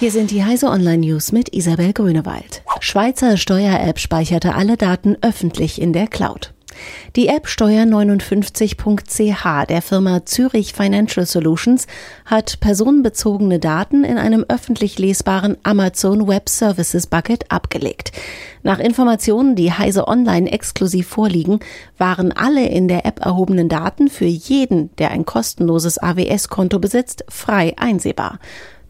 Hier sind die Heise Online News mit Isabel Grünewald. Schweizer Steuer-App speicherte alle Daten öffentlich in der Cloud. Die App Steuer59.ch der Firma Zürich Financial Solutions hat personenbezogene Daten in einem öffentlich lesbaren Amazon Web Services Bucket abgelegt. Nach Informationen, die Heise Online exklusiv vorliegen, waren alle in der App erhobenen Daten für jeden, der ein kostenloses AWS-Konto besitzt, frei einsehbar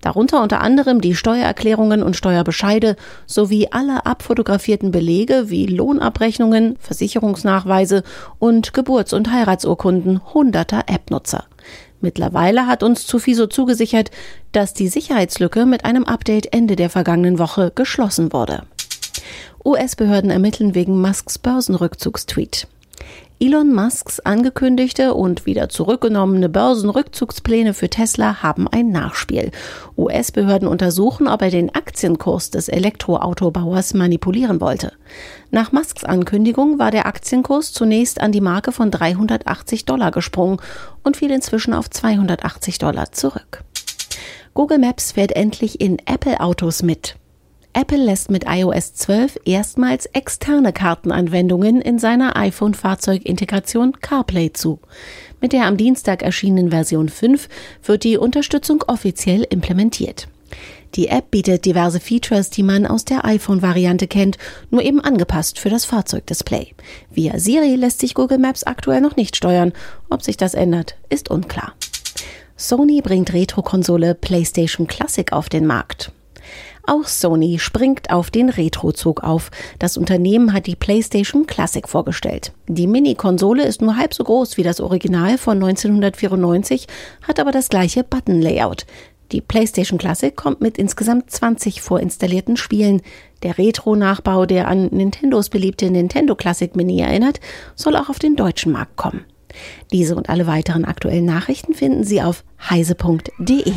darunter unter anderem die Steuererklärungen und Steuerbescheide sowie alle abfotografierten Belege wie Lohnabrechnungen, Versicherungsnachweise und Geburts- und Heiratsurkunden hunderter App-Nutzer. Mittlerweile hat uns Zufiso zugesichert, dass die Sicherheitslücke mit einem Update Ende der vergangenen Woche geschlossen wurde. US-Behörden ermitteln wegen Musks Börsenrückzugstweet. Elon Musks angekündigte und wieder zurückgenommene Börsenrückzugspläne für Tesla haben ein Nachspiel. US-Behörden untersuchen, ob er den Aktienkurs des Elektroautobauers manipulieren wollte. Nach Musks Ankündigung war der Aktienkurs zunächst an die Marke von 380 Dollar gesprungen und fiel inzwischen auf 280 Dollar zurück. Google Maps fährt endlich in Apple-Autos mit. Apple lässt mit iOS 12 erstmals externe Kartenanwendungen in seiner iPhone-Fahrzeugintegration CarPlay zu. Mit der am Dienstag erschienenen Version 5 wird die Unterstützung offiziell implementiert. Die App bietet diverse Features, die man aus der iPhone-Variante kennt, nur eben angepasst für das Fahrzeugdisplay. Via Siri lässt sich Google Maps aktuell noch nicht steuern. Ob sich das ändert, ist unklar. Sony bringt Retro-Konsole PlayStation Classic auf den Markt. Auch Sony springt auf den Retrozug auf. Das Unternehmen hat die PlayStation Classic vorgestellt. Die Mini-Konsole ist nur halb so groß wie das Original von 1994, hat aber das gleiche Button-Layout. Die PlayStation Classic kommt mit insgesamt 20 vorinstallierten Spielen. Der Retro-Nachbau, der an Nintendos beliebte Nintendo Classic Mini erinnert, soll auch auf den deutschen Markt kommen. Diese und alle weiteren aktuellen Nachrichten finden Sie auf heise.de.